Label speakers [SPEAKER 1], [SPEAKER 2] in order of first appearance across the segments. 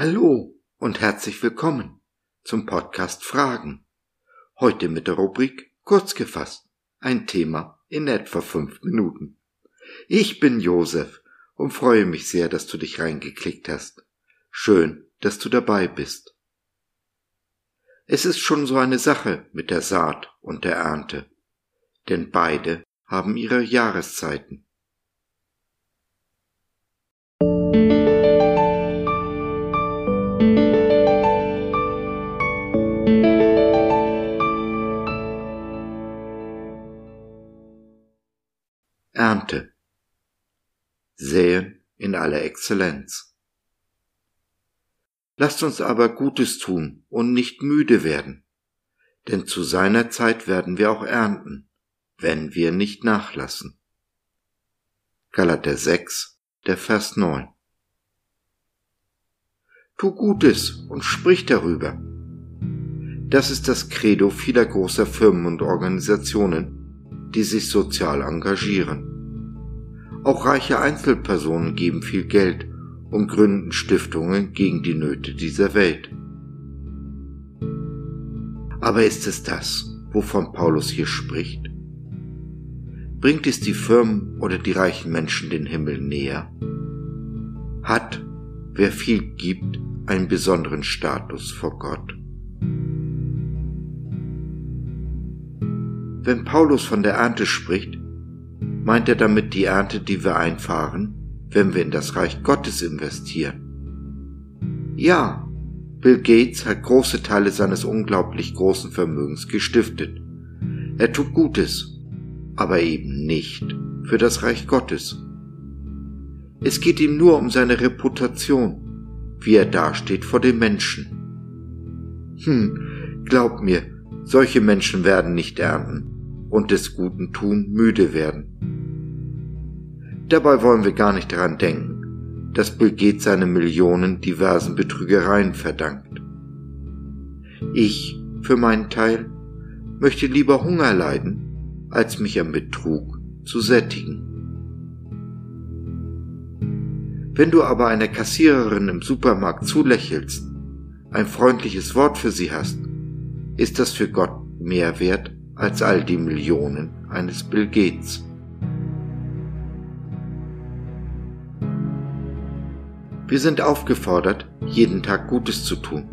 [SPEAKER 1] Hallo und herzlich willkommen zum Podcast Fragen. Heute mit der Rubrik Kurz gefasst. Ein Thema in etwa fünf Minuten. Ich bin Josef und freue mich sehr, dass du dich reingeklickt hast. Schön, dass du dabei bist. Es ist schon so eine Sache mit der Saat und der Ernte, denn beide haben ihre Jahreszeiten. Säen in aller Exzellenz. Lasst uns aber Gutes tun und nicht müde werden, denn zu seiner Zeit werden wir auch ernten, wenn wir nicht nachlassen. Galater 6, der Vers 9. Tu Gutes und sprich darüber. Das ist das Credo vieler großer Firmen und Organisationen, die sich sozial engagieren. Auch reiche Einzelpersonen geben viel Geld und gründen Stiftungen gegen die Nöte dieser Welt. Aber ist es das, wovon Paulus hier spricht? Bringt es die Firmen oder die reichen Menschen den Himmel näher? Hat, wer viel gibt, einen besonderen Status vor Gott? Wenn Paulus von der Ernte spricht, meint er damit die Ernte, die wir einfahren, wenn wir in das Reich Gottes investieren. Ja, Bill Gates hat große Teile seines unglaublich großen Vermögens gestiftet. Er tut Gutes, aber eben nicht für das Reich Gottes. Es geht ihm nur um seine Reputation, wie er dasteht vor den Menschen. Hm, glaub mir, solche Menschen werden nicht ernten und des Guten tun müde werden. Dabei wollen wir gar nicht daran denken, dass Bill Gates seine Millionen diversen Betrügereien verdankt. Ich, für meinen Teil, möchte lieber Hunger leiden, als mich am Betrug zu sättigen. Wenn du aber einer Kassiererin im Supermarkt zulächelst, ein freundliches Wort für sie hast, ist das für Gott mehr wert als all die Millionen eines Bill Gates. Wir sind aufgefordert, jeden Tag Gutes zu tun.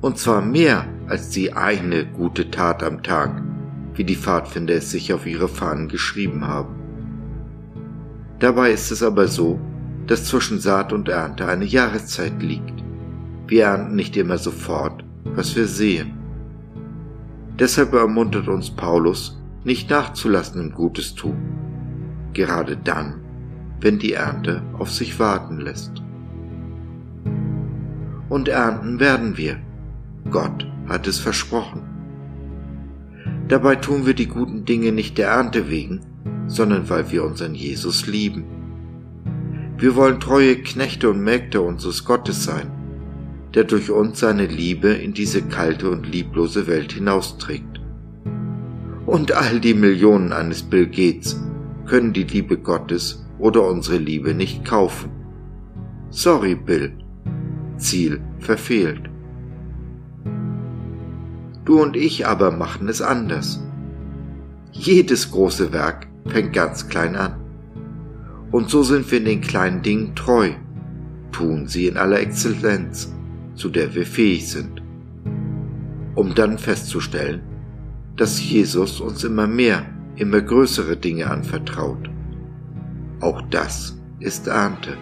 [SPEAKER 1] Und zwar mehr als die eine gute Tat am Tag, wie die Pfadfinder es sich auf ihre Fahnen geschrieben haben. Dabei ist es aber so, dass zwischen Saat und Ernte eine Jahreszeit liegt. Wir ernten nicht immer sofort, was wir sehen. Deshalb ermuntert uns Paulus, nicht nachzulassen im Gutes tun, gerade dann, wenn die Ernte auf sich warten lässt. Und ernten werden wir. Gott hat es versprochen. Dabei tun wir die guten Dinge nicht der Ernte wegen, sondern weil wir unseren Jesus lieben. Wir wollen treue Knechte und Mägde unseres Gottes sein der durch uns seine Liebe in diese kalte und lieblose Welt hinausträgt. Und all die Millionen eines Bill Gates können die Liebe Gottes oder unsere Liebe nicht kaufen. Sorry, Bill. Ziel verfehlt. Du und ich aber machen es anders. Jedes große Werk fängt ganz klein an. Und so sind wir in den kleinen Dingen treu, tun sie in aller Exzellenz zu der wir fähig sind, um dann festzustellen, dass Jesus uns immer mehr, immer größere Dinge anvertraut. Auch das ist Ernte.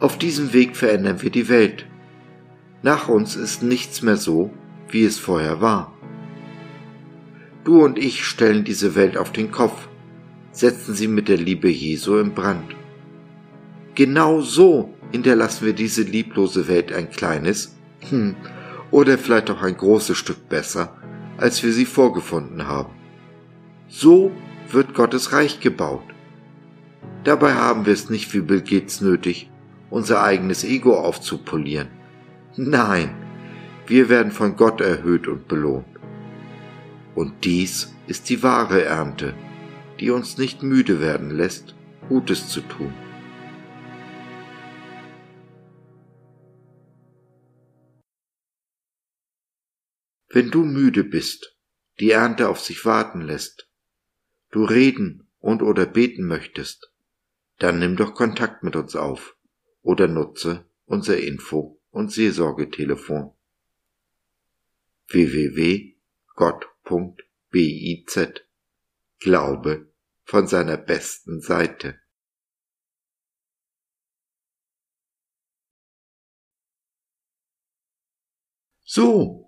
[SPEAKER 1] Auf diesem Weg verändern wir die Welt. Nach uns ist nichts mehr so, wie es vorher war. Du und ich stellen diese Welt auf den Kopf, setzen sie mit der Liebe Jesu in Brand. Genau so hinterlassen wir diese lieblose Welt ein kleines, hm, oder vielleicht auch ein großes Stück besser, als wir sie vorgefunden haben. So wird Gottes Reich gebaut. Dabei haben wir es nicht wie Bill Gates nötig, unser eigenes Ego aufzupolieren. Nein, wir werden von Gott erhöht und belohnt. Und dies ist die wahre Ernte, die uns nicht müde werden lässt, Gutes zu tun. Wenn du müde bist, die Ernte auf sich warten lässt, du reden und oder beten möchtest, dann nimm doch Kontakt mit uns auf oder nutze unser Info- und Seelsorgetelefon www.gott.biz Glaube von seiner besten Seite. So,